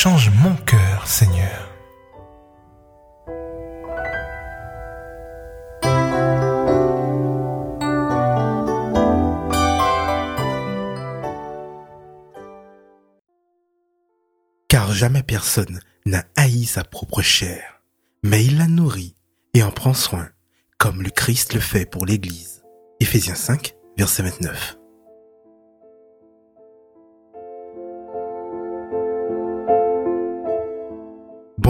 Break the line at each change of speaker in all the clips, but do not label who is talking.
Change mon cœur, Seigneur.
Car jamais personne n'a haï sa propre chair, mais il la nourrit et en prend soin, comme le Christ le fait pour l'Église. Éphésiens 5, verset 29.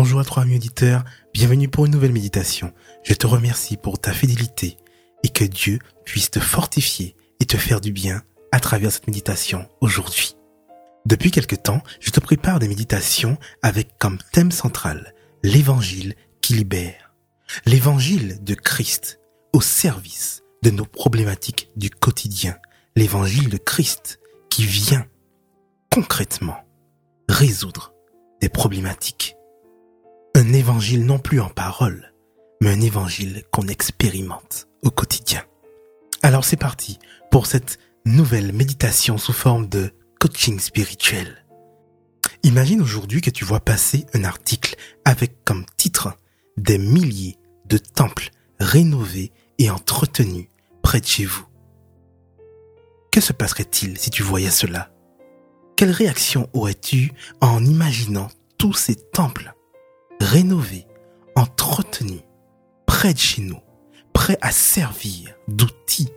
Bonjour à toi, amis auditeurs, bienvenue pour une nouvelle méditation. Je te remercie pour ta fidélité et que Dieu puisse te fortifier et te faire du bien à travers cette méditation aujourd'hui. Depuis quelque temps, je te prépare des méditations avec comme thème central l'évangile qui libère. L'évangile de Christ au service de nos problématiques du quotidien. L'évangile de Christ qui vient concrètement résoudre des problématiques. Un évangile non plus en parole, mais un évangile qu'on expérimente au quotidien. Alors c'est parti pour cette nouvelle méditation sous forme de coaching spirituel. Imagine aujourd'hui que tu vois passer un article avec comme titre des milliers de temples rénovés et entretenus près de chez vous. Que se passerait-il si tu voyais cela? Quelle réaction aurais-tu en imaginant tous ces temples rénovés, entretenus, près de chez nous, prêts à servir d'outils,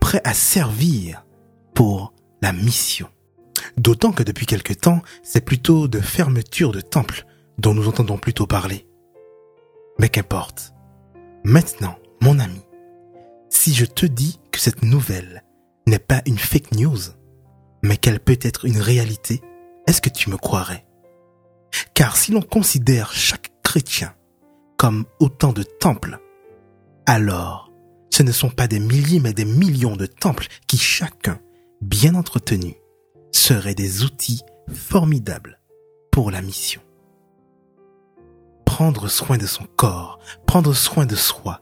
prêts à servir pour la mission D'autant que depuis quelque temps, c'est plutôt de fermeture de temples dont nous entendons plutôt parler. Mais qu'importe. Maintenant, mon ami, si je te dis que cette nouvelle n'est pas une fake news, mais qu'elle peut être une réalité, est-ce que tu me croirais? Car si l'on considère chaque comme autant de temples, alors ce ne sont pas des milliers mais des millions de temples qui chacun, bien entretenus, seraient des outils formidables pour la mission. Prendre soin de son corps, prendre soin de soi.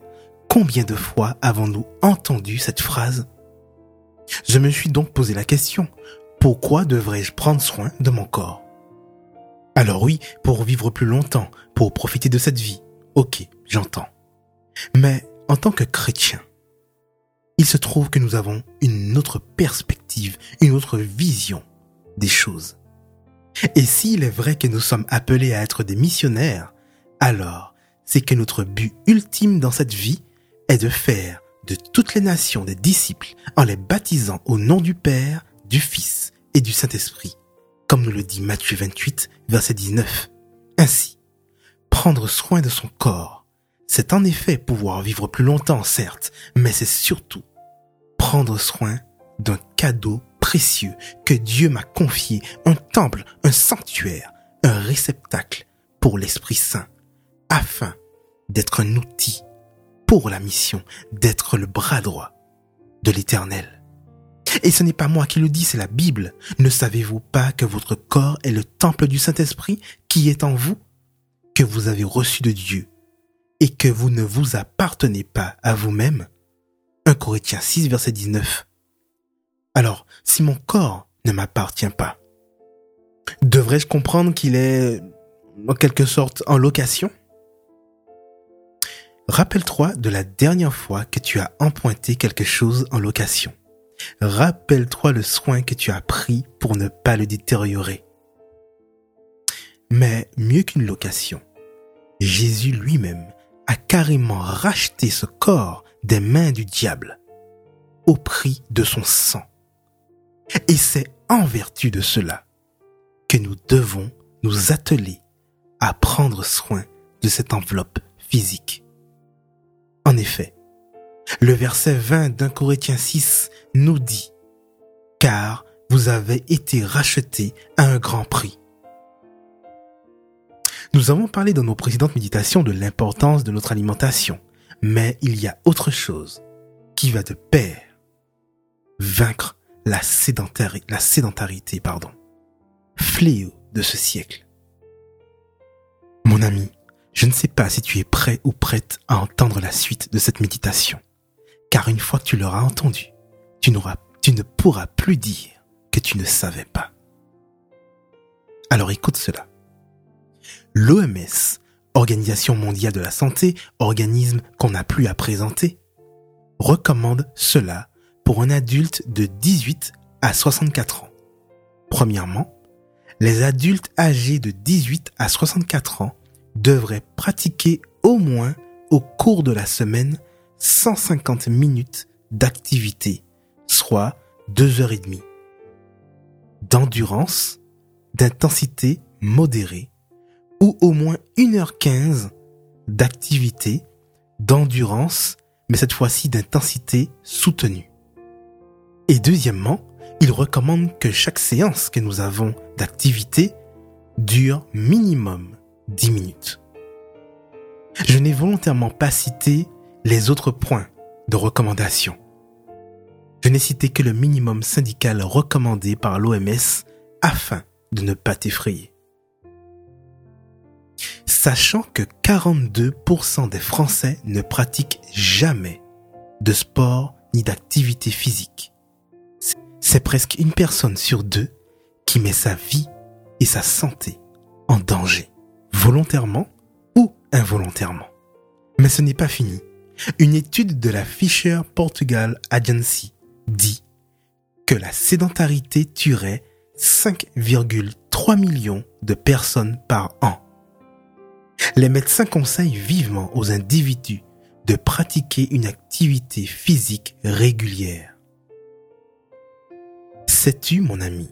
Combien de fois avons-nous entendu cette phrase? Je me suis donc posé la question, pourquoi devrais-je prendre soin de mon corps? Alors oui, pour vivre plus longtemps, pour profiter de cette vie. Ok, j'entends. Mais en tant que chrétien, il se trouve que nous avons une autre perspective, une autre vision des choses. Et s'il est vrai que nous sommes appelés à être des missionnaires, alors c'est que notre but ultime dans cette vie est de faire de toutes les nations des disciples en les baptisant au nom du Père, du Fils et du Saint-Esprit, comme nous le dit Matthieu 28, verset 19. Ainsi, prendre soin de son corps c'est en effet pouvoir vivre plus longtemps, certes, mais c'est surtout prendre soin d'un cadeau précieux que Dieu m'a confié, un temple, un sanctuaire, un réceptacle pour l'Esprit Saint, afin d'être un outil pour la mission, d'être le bras droit de l'Éternel. Et ce n'est pas moi qui le dis, c'est la Bible. Ne savez-vous pas que votre corps est le temple du Saint-Esprit qui est en vous, que vous avez reçu de Dieu et que vous ne vous appartenez pas à vous-même? 1 Corinthiens 6, verset 19. Alors, si mon corps ne m'appartient pas, devrais-je comprendre qu'il est en quelque sorte en location? Rappelle-toi de la dernière fois que tu as emprunté quelque chose en location. Rappelle-toi le soin que tu as pris pour ne pas le détériorer. Mais mieux qu'une location, Jésus lui-même a carrément racheté ce corps des mains du diable au prix de son sang. Et c'est en vertu de cela que nous devons nous atteler à prendre soin de cette enveloppe physique. En effet, le verset 20 d'un Corinthiens 6 nous dit, car vous avez été rachetés à un grand prix. Nous avons parlé dans nos précédentes méditations de l'importance de notre alimentation, mais il y a autre chose qui va de pair. Vaincre la, sédentarité, pardon. Fléau de ce siècle. Mon ami, je ne sais pas si tu es prêt ou prête à entendre la suite de cette méditation. Car une fois que tu l'auras entendu, tu ne pourras plus dire que tu ne savais pas. Alors écoute cela. L'OMS, Organisation mondiale de la santé, organisme qu'on n'a plus à présenter, recommande cela pour un adulte de 18 à 64 ans. Premièrement, les adultes âgés de 18 à 64 ans devraient pratiquer au moins au cours de la semaine 150 minutes d'activité, soit 2 heures et demie, d'endurance, d'intensité modérée, ou au moins 1h15 d'activité, d'endurance, mais cette fois-ci d'intensité soutenue. Et deuxièmement, il recommande que chaque séance que nous avons d'activité dure minimum 10 minutes. Je n'ai volontairement pas cité les autres points de recommandation. Je n'ai cité que le minimum syndical recommandé par l'OMS afin de ne pas t'effrayer. Sachant que 42% des Français ne pratiquent jamais de sport ni d'activité physique. C'est presque une personne sur deux qui met sa vie et sa santé en danger, volontairement ou involontairement. Mais ce n'est pas fini. Une étude de la Fisher Portugal Agency dit que la sédentarité tuerait 5,3 millions de personnes par an. Les médecins conseillent vivement aux individus de pratiquer une activité physique régulière. Sais-tu, mon ami,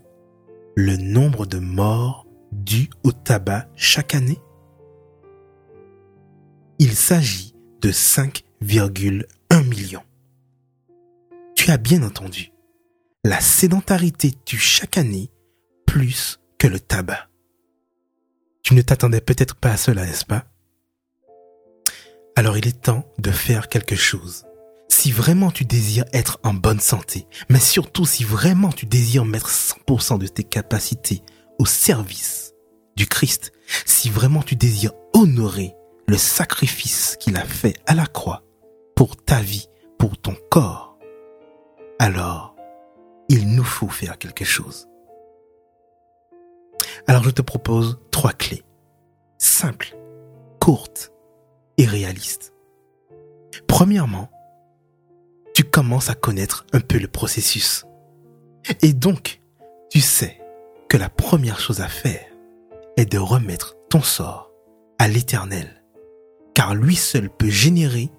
le nombre de morts dus au tabac chaque année? Il s'agit de 5,1 millions. Tu as bien entendu, la sédentarité tue chaque année plus que le tabac. Tu ne t'attendais peut-être pas à cela, n'est-ce pas? Alors il est temps de faire quelque chose. Si vraiment tu désires être en bonne santé, mais surtout si vraiment tu désires mettre 100% de tes capacités au service du Christ, si vraiment tu désires honorer le sacrifice qu'il a fait à la croix pour ta vie, pour ton corps, alors il nous faut faire quelque chose. Alors je te propose trois clés, simples, courtes et réalistes. Premièrement, tu commences à connaître un peu le processus. Et donc, tu sais que la première chose à faire est de remettre ton sort à l'Éternel, car lui seul peut générer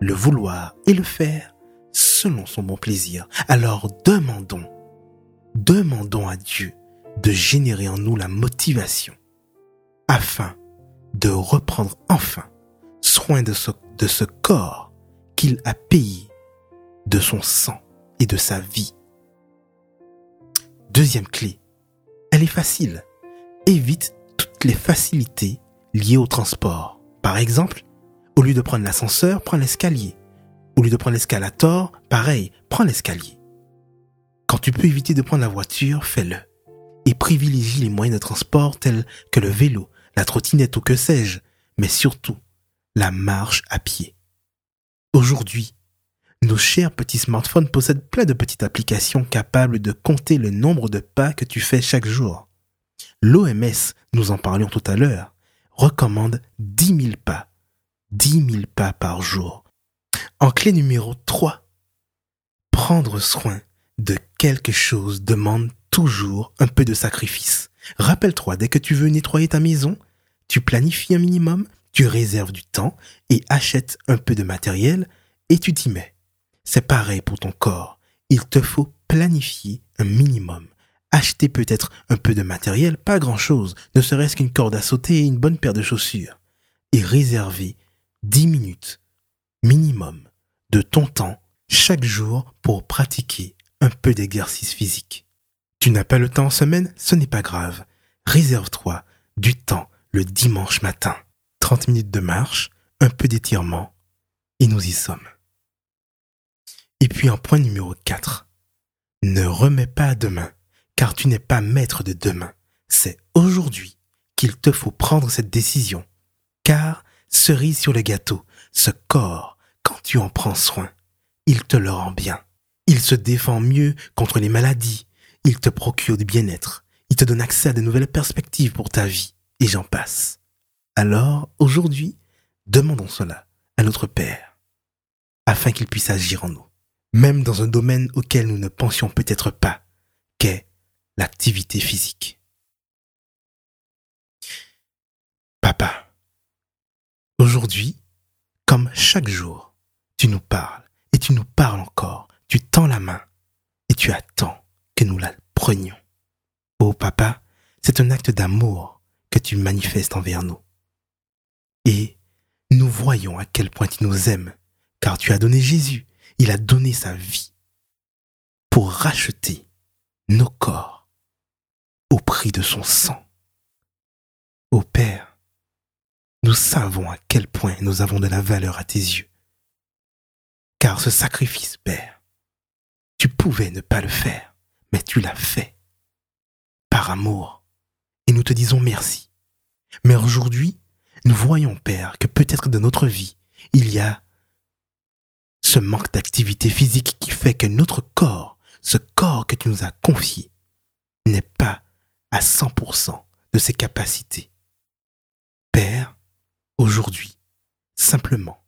le vouloir et le faire selon son bon plaisir. Alors demandons, demandons à Dieu de générer en nous la motivation afin de reprendre enfin soin de ce, de ce corps qu'il a payé de son sang et de sa vie. Deuxième clé, elle est facile. Évite toutes les facilités liées au transport. Par exemple, au lieu de prendre l'ascenseur, prends l'escalier. Au lieu de prendre l'escalator, pareil, prends l'escalier. Quand tu peux éviter de prendre la voiture, fais-le et privilégie les moyens de transport tels que le vélo, la trottinette ou que sais-je, mais surtout la marche à pied. Aujourd'hui, nos chers petits smartphones possèdent plein de petites applications capables de compter le nombre de pas que tu fais chaque jour. L'OMS, nous en parlions tout à l'heure, recommande 10 000 pas. 10 000 pas par jour. En clé numéro 3, prendre soin de quelque chose demande toujours un peu de sacrifice. Rappelle-toi, dès que tu veux nettoyer ta maison, tu planifies un minimum, tu réserves du temps et achètes un peu de matériel et tu t'y mets. C'est pareil pour ton corps. Il te faut planifier un minimum. Acheter peut-être un peu de matériel, pas grand-chose, ne serait-ce qu'une corde à sauter et une bonne paire de chaussures. Et réserver 10 minutes minimum de ton temps chaque jour pour pratiquer un peu d'exercice physique. Tu n'as pas le temps en semaine, ce n'est pas grave. Réserve-toi du temps le dimanche matin. 30 minutes de marche, un peu d'étirement, et nous y sommes. Et puis en point numéro 4. Ne remets pas à demain, car tu n'es pas maître de demain. C'est aujourd'hui qu'il te faut prendre cette décision. Car, cerise sur le gâteau, ce corps, quand tu en prends soin, il te le rend bien. Il se défend mieux contre les maladies, Il te procure du bien-être. Il te donne accès à de nouvelles perspectives pour ta vie. Et j'en passe. Alors, aujourd'hui, demandons cela à notre Père, afin qu'il puisse agir en nous, même dans un domaine auquel nous ne pensions peut-être pas, qu'est l'activité physique. Papa, aujourd'hui, comme chaque jour, tu nous parles et tu nous parles encore, tu tends la main et tu attends que nous la prenions. Oh papa, c'est un acte d'amour que tu manifestes envers nous. Et nous voyons à quel point tu nous aimes, car tu as donné Jésus, il a donné sa vie pour racheter nos corps au prix de son sang. Ô Père, nous savons à quel point nous avons de la valeur à tes yeux. Car ce sacrifice, Père, tu pouvais ne pas le faire, mais tu l'as fait par amour. Et nous te disons merci. Mais aujourd'hui, nous voyons, Père, que peut-être dans notre vie, il y a ce manque d'activité physique qui fait que notre corps, ce corps que tu nous as confié, n'est pas à 100% de ses capacités. Aujourd'hui, simplement,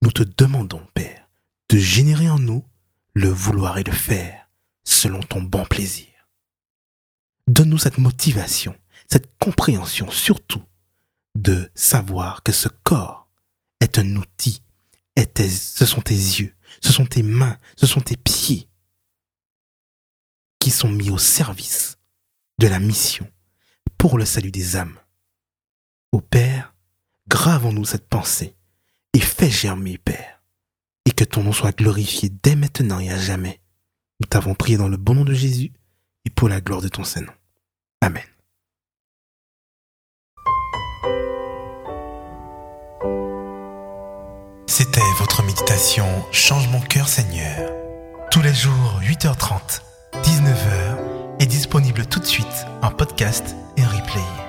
nous te demandons, Père, de générer en nous le vouloir et le faire selon ton bon plaisir. Donne-nous cette motivation, cette compréhension surtout de savoir que ce corps est un outil, ce sont tes yeux, ce sont tes mains, ce sont tes pieds qui sont mis au service de la mission pour le salut des âmes. Ô Père, gravons-nous cette pensée et fais germer, Père, et que ton nom soit glorifié dès maintenant et à jamais. Nous t'avons prié dans le bon nom de Jésus et pour la gloire de ton Saint-Nom. Amen.
C'était votre méditation Change mon cœur Seigneur. Tous les jours, 8h30, 19h, est disponible tout de suite en podcast et en replay.